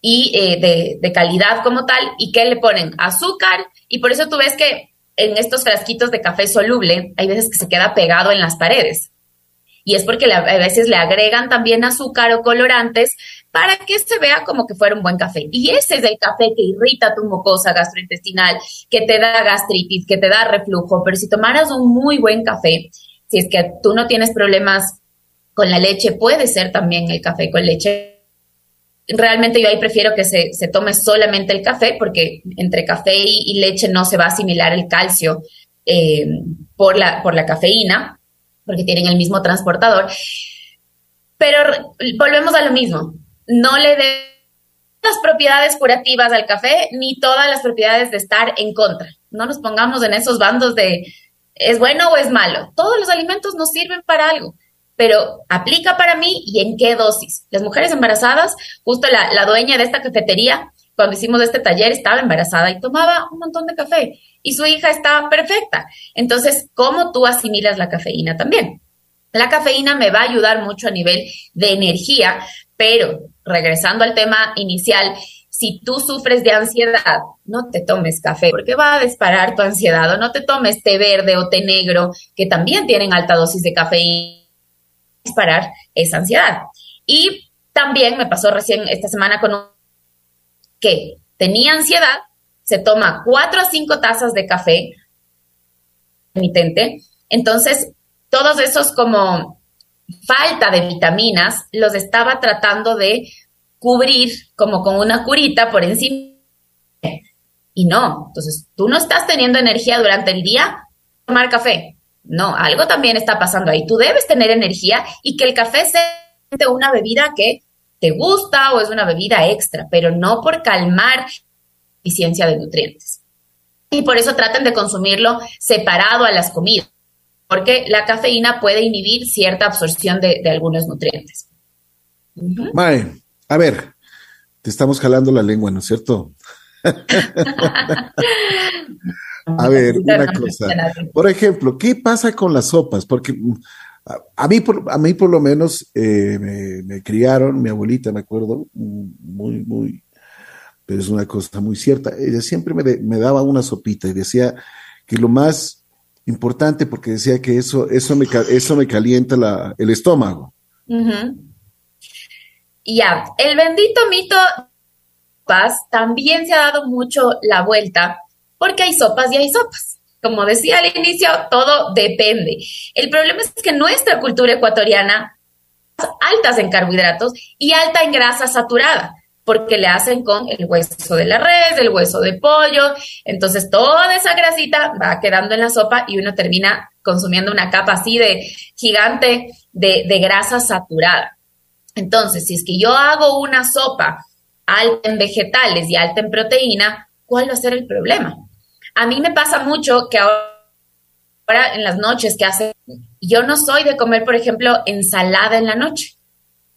y eh, de, calidad como tal, y que le ponen azúcar, y por eso tú ves que en estos frasquitos de café soluble hay veces que se queda pegado en las paredes. Y es porque a veces le agregan también azúcar o colorantes para que se vea como que fuera un buen café. Y ese es el café que irrita tu mucosa gastrointestinal, que te da gastritis, que te da reflujo. Pero si tomaras un muy buen café, si es que tú no tienes problemas con la leche, puede ser también el café con leche realmente yo ahí prefiero que se, tome solamente el café porque entre café y, leche no se va a asimilar el calcio eh, por, la, por la cafeína, porque tienen el mismo transportador. Pero volvemos a lo mismo, no le dé las propiedades curativas al café ni todas las propiedades de estar en contra. No nos pongamos en esos bandos de es bueno o es malo. Todos los alimentos nos sirven para algo pero aplica para mí y en qué dosis. Las mujeres embarazadas, justo la, dueña de esta cafetería, cuando hicimos este taller, estaba embarazada y tomaba un montón de café y su hija estaba perfecta. Entonces, ¿cómo tú asimilas la cafeína también? La cafeína me va a ayudar mucho a nivel de energía, pero regresando al tema inicial, si tú sufres de ansiedad, no te tomes café porque va a disparar tu ansiedad o no te tomes té verde o té negro que también tienen alta dosis de cafeína disparar esa ansiedad. Y también me pasó recién esta semana con un que tenía ansiedad, se toma cuatro a cinco tazas de café emitente, entonces todos esos como falta de vitaminas los estaba tratando de cubrir como con una curita por encima. Y no, entonces tú no estás teniendo energía durante el día, tomar café. No, algo también está pasando ahí. Tú debes tener energía y que el café sea una bebida que te gusta o es una bebida extra, pero no por calmar eficiencia de nutrientes. Y por eso traten de consumirlo separado a las comidas, porque la cafeína puede inhibir cierta absorción de, algunos nutrientes. Mae, a ver, te estamos jalando la lengua, ¿no es cierto? <laughs> a ver, una cosa. Por ejemplo, ¿qué pasa con las sopas? Porque a mí, por, a mí por lo menos eh, me, criaron, mi abuelita, me acuerdo, muy, muy, pero es una cosa muy cierta. Ella siempre me, daba una sopita y decía que lo más importante, porque decía que eso, eso, me, eso me calienta el estómago. Ya, el bendito mito también se ha dado mucho la vuelta, porque hay sopas y hay sopas como decía al inicio, todo depende. El problema es que nuestra cultura ecuatoriana altas en carbohidratos y alta en grasa saturada, porque le hacen con el hueso de la res, el hueso de pollo, entonces toda esa grasita va quedando en la sopa y uno termina consumiendo una capa así de gigante de, de grasa saturada. Entonces, si es que yo hago una sopa alta en vegetales y alta en proteína, ¿cuál va a ser el problema? A mí me pasa mucho que ahora en las noches que hace, yo no soy de comer, por ejemplo, ensalada en la noche.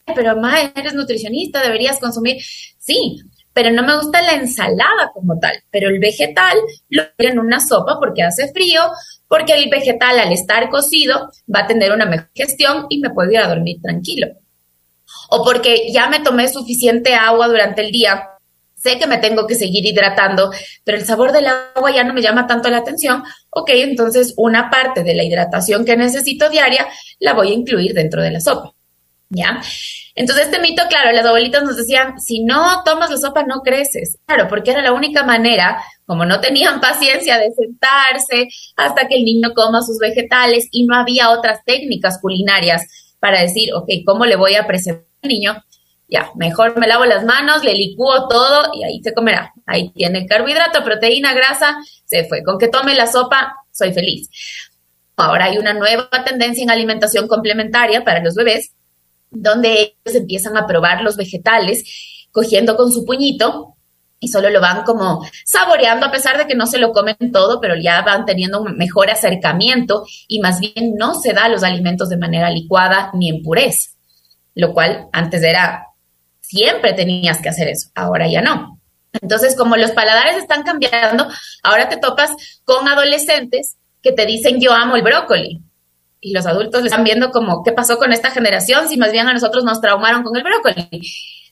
Pero, ma, eres nutricionista, deberías consumir. Sí, pero no me gusta la ensalada como tal. Pero el vegetal lo en una sopa porque hace frío, porque el vegetal al estar cocido va a tener una mejor gestión y me puedo ir a dormir tranquilo. O porque ya me tomé suficiente agua durante el día sé que me tengo que seguir hidratando, pero el sabor del agua ya no me llama tanto la atención, ok, entonces una parte de la hidratación que necesito diaria la voy a incluir dentro de la sopa, ¿ya? Entonces este mito, claro, las abuelitas nos decían, si no tomas la sopa no creces, claro, porque era la única manera, como no tenían <laughs> paciencia de sentarse hasta que el niño coma sus vegetales y no había otras técnicas culinarias para decir, ok, ¿cómo le voy a presentar al niño? Ya, mejor me lavo las manos, le licúo todo y ahí se comerá. Ahí tiene carbohidrato, proteína, grasa, se fue. Con que tome la sopa, soy feliz. Ahora hay una nueva tendencia en alimentación complementaria para los bebés, donde ellos empiezan a probar los vegetales, cogiendo con su puñito y solo lo van como saboreando, a pesar de que no se lo comen todo, pero ya van teniendo un mejor acercamiento y más bien no se da los alimentos de manera licuada ni en pureza, lo cual antes era siempre tenías que hacer eso, ahora ya no. Entonces, como los paladares están cambiando, ahora te topas con adolescentes que te dicen yo amo el brócoli. Y los adultos están viendo como, ¿qué pasó con esta generación? Si más bien a nosotros nos traumaron con el brócoli.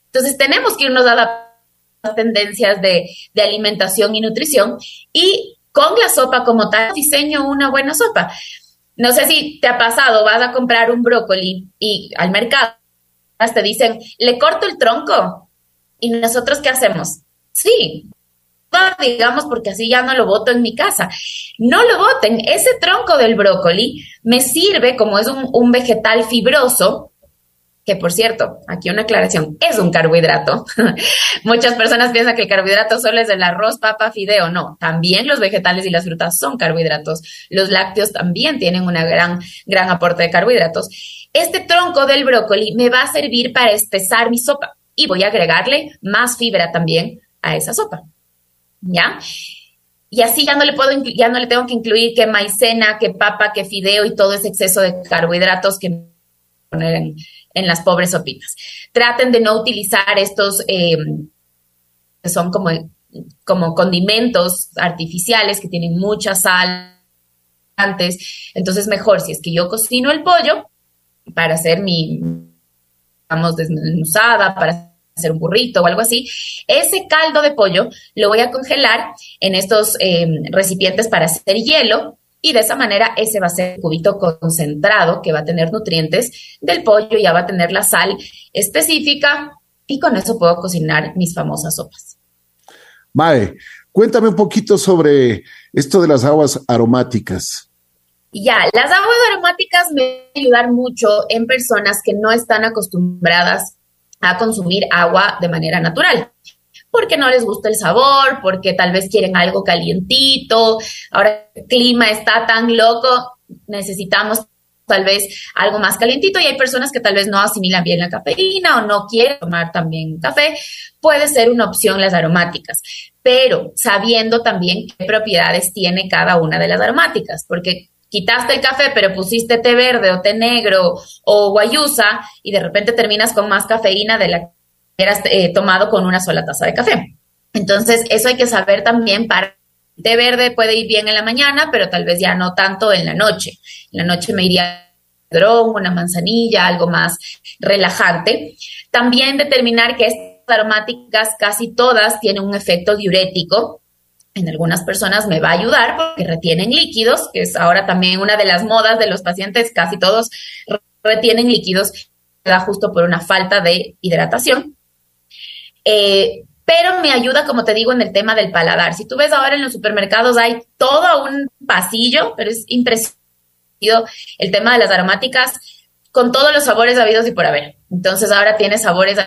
Entonces, tenemos que irnos a las tendencias de, de alimentación y nutrición. Y con la sopa como tal, diseño una buena sopa. No sé si te ha pasado, vas a comprar un brócoli y al mercado te dicen, le corto el tronco. ¿Y nosotros qué hacemos? Sí, digamos, porque así ya no lo boto en mi casa. No lo boten. Ese tronco del brócoli me sirve como es un, vegetal fibroso, que por cierto, aquí una aclaración, es un carbohidrato. <laughs> Muchas personas piensan que el carbohidrato solo es el arroz, papa, fideo. No, también los vegetales y las frutas son carbohidratos. Los lácteos también tienen una gran, gran aporte de carbohidratos. Este tronco del brócoli me va a servir para espesar mi sopa y voy a agregarle más fibra también a esa sopa. ¿Ya? Y así ya no le puedo, ya no le tengo que incluir que maicena, que papa, que fideo y todo ese exceso de carbohidratos que poner en, en las pobres sopitas. Traten de no utilizar estos eh, que son como, como condimentos artificiales que tienen mucha sal antes. Entonces, mejor si es que yo cocino el pollo, para hacer mi, vamos, desmenuzada, para hacer un burrito o algo así. Ese caldo de pollo lo voy a congelar en estos em, recipientes para hacer hielo y de esa manera ese va a ser el cubito concentrado que va a tener nutrientes del pollo, ya va a tener la sal específica y con eso puedo cocinar mis famosas sopas. Mae, cuéntame un poquito sobre esto de las aguas aromáticas. Ya, las aguas aromáticas me van ayudar mucho en personas que no están acostumbradas a consumir agua de manera natural porque no les gusta el sabor, porque tal vez quieren algo calientito, ahora el clima está tan loco, necesitamos tal vez algo más calientito y hay personas que tal vez no asimilan bien la cafeína o no quieren tomar también café, puede ser una opción las aromáticas, pero sabiendo también qué propiedades tiene cada una de las aromáticas, porque quitaste el café pero pusiste té verde o té negro o guayusa y de repente terminas con más cafeína de la hubieras eh, tomado con una sola taza de café. Entonces, eso hay que saber también para té verde puede ir bien en la mañana, pero tal vez ya no tanto en la noche. En la noche me iría dron, una manzanilla, algo más relajante. También determinar que estas aromáticas casi todas tienen un efecto diurético. En algunas personas me va a ayudar porque retienen líquidos, que es ahora también una de las modas de los pacientes, casi todos retienen líquidos, da justo por una falta de hidratación. Eh, pero me ayuda, como te digo, en el tema del paladar. Si tú ves ahora en los supermercados hay todo un pasillo, pero es impresionante el tema de las aromáticas con todos los sabores habidos y por haber. Entonces ahora tienes sabores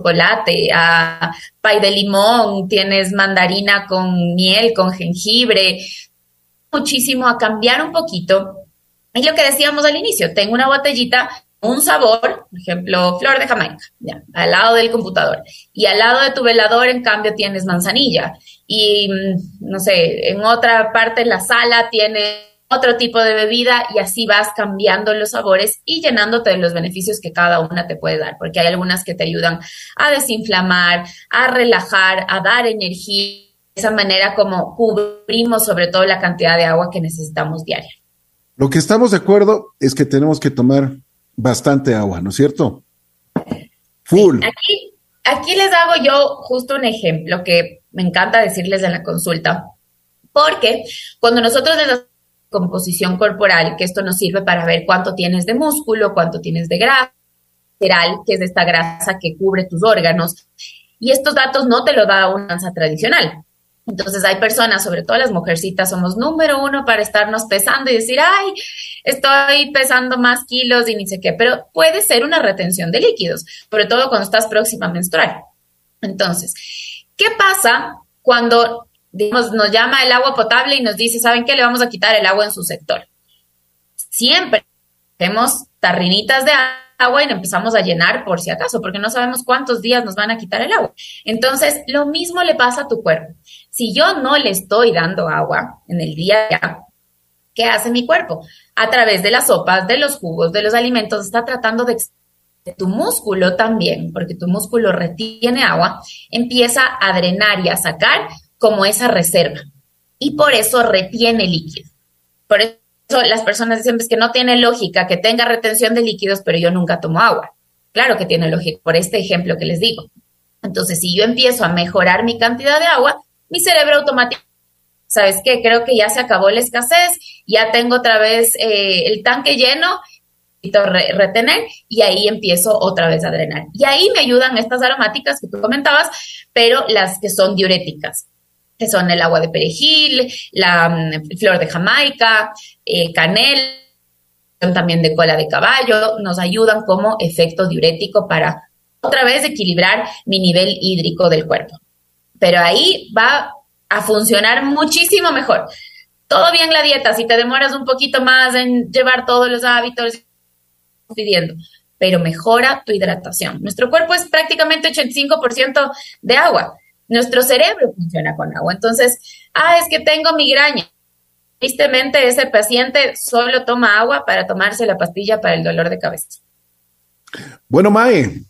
chocolate, a pay de limón, tienes mandarina con miel, con jengibre, muchísimo a cambiar un poquito. Y lo que decíamos al inicio, tengo una botellita un sabor, por ejemplo, flor de Jamaica, al lado del computador. Y al lado de tu velador, en cambio, tienes manzanilla. Y, mm, no sé, en otra parte de la sala tienes otro tipo de bebida y así vas cambiando los sabores y llenándote de los beneficios que cada una te puede dar, porque hay algunas que te ayudan a desinflamar, a relajar, a dar energía. De esa manera como cubrimos sobre todo la cantidad de agua que necesitamos diaria. Lo que estamos de acuerdo es que tenemos que tomar bastante agua, ¿no es cierto? Full. aquí, aquí les hago yo justo un ejemplo que me encanta decirles en la consulta, porque cuando nosotros les composición corporal, que esto nos sirve para ver cuánto tienes de músculo, cuánto tienes de grasa, que es esta grasa que cubre tus órganos, y estos datos no te lo da una danza tradicional. Entonces hay personas, sobre todo las mujercitas, somos número uno para estarnos pesando y decir, ay, estoy pesando más kilos y ni sé qué, pero puede ser una retención de líquidos, sobre todo cuando estás próxima a menstruar. Entonces, ¿qué pasa cuando, digamos, nos llama el agua potable y nos dice, ¿saben qué? Le vamos a quitar el agua en su sector. Siempre tenemos tarrinitas de agua y empezamos a llenar por si acaso, porque no sabemos cuántos días nos van a quitar el agua. Entonces, lo mismo le pasa a tu cuerpo. Si yo no le estoy dando agua en el día, ¿qué hace mi cuerpo? A través de las sopas, de los jugos, de los alimentos, está tratando de tu músculo también, porque tu músculo retiene agua, empieza a drenar y a sacar como esa reserva. Y por eso retiene líquido. Por eso las personas dicen pues, que no tiene lógica que tenga retención de líquidos, pero yo nunca tomo agua. Claro que tiene lógica, por este ejemplo que les digo. Entonces, si yo empiezo a mejorar mi cantidad de agua, mi cerebro automáticamente, ¿sabes qué? Creo que ya se acabó la escasez, ya tengo otra vez eh, el tanque lleno, y retener y ahí empiezo otra vez a drenar. Y ahí me ayudan estas aromáticas que tú comentabas, pero las que son diuréticas, que son el agua de perejil, la mm, flor de Jamaica, eh, canel, también de cola de caballo, nos ayudan como efecto diurético para otra vez equilibrar mi nivel hídrico del cuerpo pero ahí va a funcionar muchísimo mejor. Todo bien la dieta, si te demoras un poquito más en llevar todos los hábitos pidiendo, pero mejora tu hidratación. Nuestro cuerpo es prácticamente 85% de agua. Nuestro cerebro funciona con agua. Entonces, ah, es que tengo migraña. Tristemente, ese paciente solo toma agua para tomarse la pastilla para el dolor de cabeza. Bueno, Mae,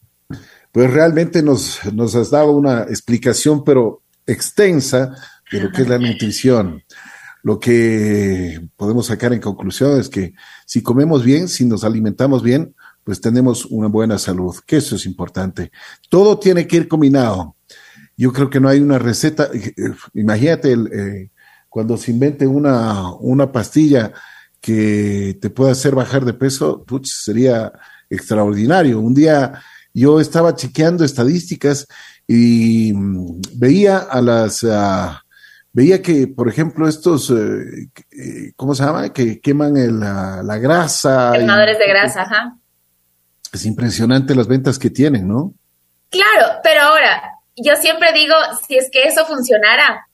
pues realmente nos, nos has dado una explicación, pero extensa, de lo que es la <laughs> nutrición. Lo que podemos sacar en conclusión es que si comemos bien, si nos alimentamos bien, pues tenemos una buena salud, que eso es importante. Todo tiene que ir combinado. Yo creo que no hay una receta. Imagínate el, eh, cuando se invente una, una pastilla que te pueda hacer bajar de peso, sería extraordinario. Un día yo estaba chequeando estadísticas y mm, veía a las... veía que, por ejemplo, estos, eh, eh, ¿cómo se llama? Que queman la, grasa. Quemadores de grasa, ajá. Es impresionante las ventas que tienen, ¿no? Claro, pero ahora, yo siempre digo, si es que eso funcionara,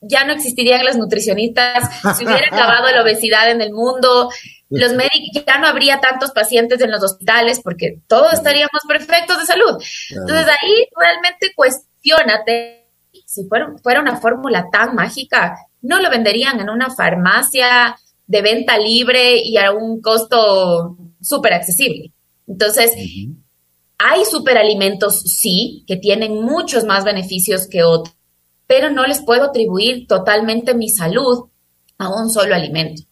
ya no existirían los nutricionistas, se hubiera <laughs> acabado la obesidad en el mundo, los médicos, ya no habría tantos pacientes en los hospitales porque todos estaríamos perfectos de salud. Entonces ahí realmente cuestionate, si fuera, fuera una fórmula tan mágica, no lo venderían en una farmacia de venta libre y a un costo súper accesible. Entonces, hay superalimentos, sí, que tienen muchos más beneficios que otros pero no les puedo atribuir totalmente mi salud a un solo alimento.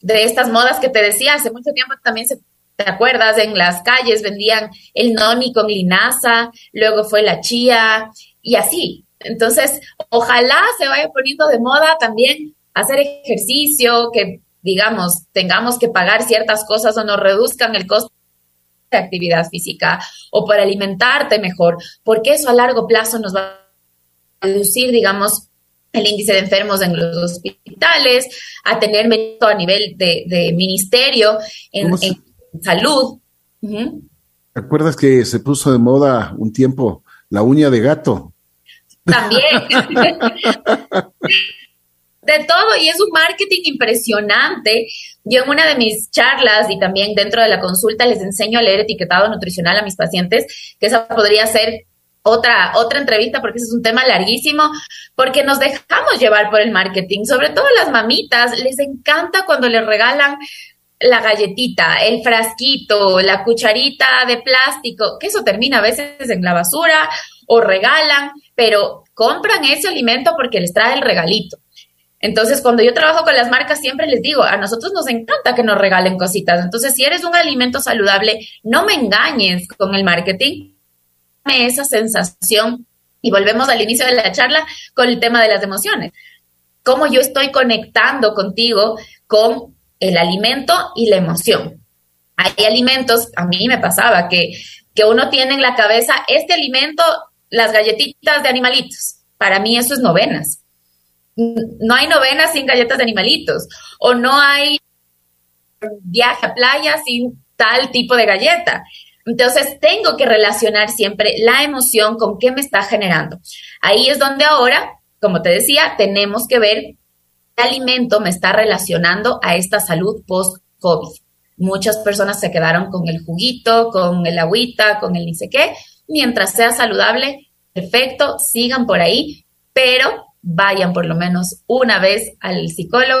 De estas modas que te decía, hace mucho tiempo también se, ¿te acuerdas? En las calles vendían el noni con linaza, luego fue la chía y así. Entonces, ojalá se vaya poniendo de moda también hacer ejercicio, que digamos, tengamos que pagar ciertas cosas o nos reduzcan el costo actividad física o para alimentarte mejor, porque eso a largo plazo nos va reducir, digamos, el índice de enfermos en los hospitales, a tener mérito a nivel de, ministerio en, salud. ¿Te acuerdas que se puso de moda un tiempo la uña de gato? También. <laughs> de todo, y es un marketing impresionante. Yo en una de mis charlas y también dentro de la consulta les enseño a leer etiquetado nutricional a mis pacientes, que esa podría ser otra, otra entrevista porque ese es un tema larguísimo, porque nos dejamos llevar por el marketing, sobre todo las mamitas, les encanta cuando les regalan la galletita, el frasquito, la cucharita de plástico, que eso termina a veces en la basura o regalan, pero compran ese alimento porque les trae el regalito. Entonces, cuando yo trabajo con las marcas, siempre les digo, a nosotros nos encanta que nos regalen cositas. Entonces, si eres un alimento saludable, no me engañes con el marketing, esa sensación y volvemos al inicio de la charla con el tema de las emociones. Cómo yo estoy conectando contigo con el alimento y la emoción. Hay alimentos, a mí me pasaba que, que uno tiene en la cabeza este alimento, las galletitas de animalitos. Para mí eso es novenas. No hay novenas sin galletas de animalitos. O no hay viaje a playa sin tal tipo de galleta. Entonces, tengo que relacionar siempre la emoción con qué me está generando. Ahí es donde ahora, como te decía, tenemos que ver qué alimento me está relacionando a esta salud post-COVID. Muchas personas se quedaron con el juguito, con el agüita, con el ni sé qué. Mientras sea saludable, perfecto, sigan por ahí, pero vayan por lo menos una vez al psicólogo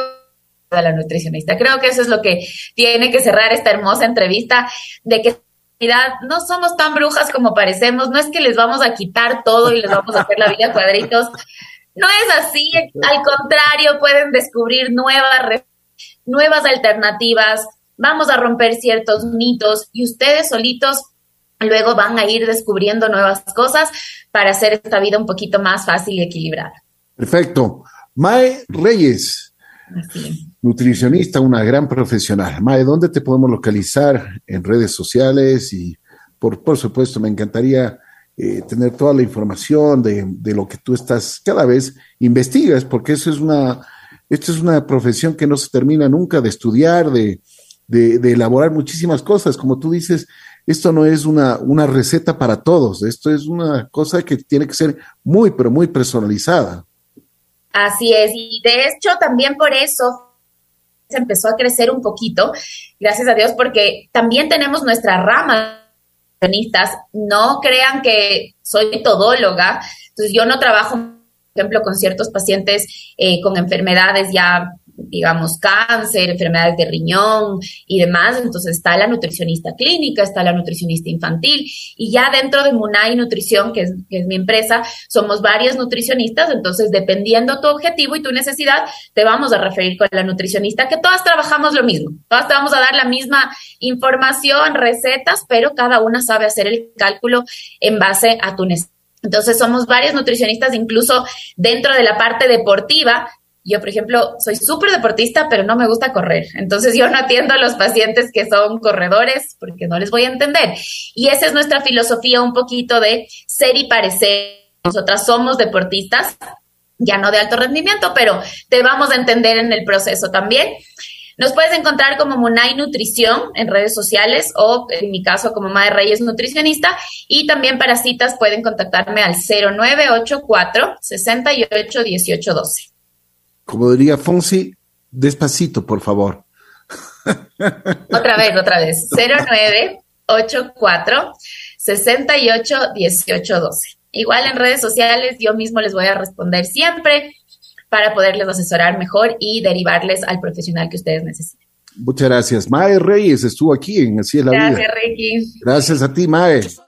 a la nutricionista. Creo que eso es lo que tiene que cerrar esta hermosa entrevista de que no somos tan brujas como parecemos, no es que les vamos a quitar todo y les vamos a hacer la vida cuadritos. No es así, al contrario, pueden descubrir nuevas, nuevas alternativas, vamos a romper ciertos mitos y ustedes solitos luego van a ir descubriendo nuevas cosas para hacer esta vida un poquito más fácil y equilibrada. Perfecto. Mae Reyes, nutricionista, una gran profesional. Mae, ¿dónde te podemos localizar en redes sociales? Y por, por supuesto, me encantaría eh, tener toda la información de, de, lo que tú estás cada vez investigas, porque eso es una, esto es una profesión que no se termina nunca de estudiar, de, de, de elaborar muchísimas cosas. Como tú dices, esto no es una, una receta para todos, esto es una cosa que tiene que ser muy, pero muy personalizada. Así es, y de hecho también por eso se empezó a crecer un poquito, gracias a Dios, porque también tenemos nuestra rama no crean que soy todóloga, entonces yo no trabajo, por ejemplo, con ciertos pacientes eh, con enfermedades ya digamos, cáncer, enfermedades de riñón y demás. Entonces está la nutricionista clínica, está la nutricionista infantil y ya dentro de Munay Nutrición, que es, mi empresa, somos varias nutricionistas. Entonces, dependiendo tu objetivo y tu necesidad, te vamos a referir con la nutricionista, que todas trabajamos lo mismo. Todas te vamos a dar la misma información, recetas, pero cada una sabe hacer el cálculo en base a tu necesidad. Entonces somos varios nutricionistas, incluso dentro de la parte deportiva. Yo, por ejemplo, soy súper deportista, pero no me gusta correr. Entonces yo no atiendo a los pacientes que son corredores porque no les voy a entender. Y esa es nuestra filosofía un poquito de ser y parecer. Nosotras somos deportistas, ya no de alto rendimiento, pero te vamos a entender en el proceso también. Nos puedes encontrar como Munay Nutrición en redes sociales o en mi caso como Mae Reyes Nutricionista y también para citas pueden contactarme al 0984 68 18 12. Como diría Fonsi, despacito, por favor. <laughs> Otra vez, otra vez. 0984 68 18 12. Igual en redes sociales yo mismo les voy a responder siempre para poderles asesorar mejor y derivarles al profesional que ustedes necesiten. Muchas gracias. Mae Reyes estuvo aquí en Así es la Gracias, Vida. Ricky. Gracias a ti, Mae.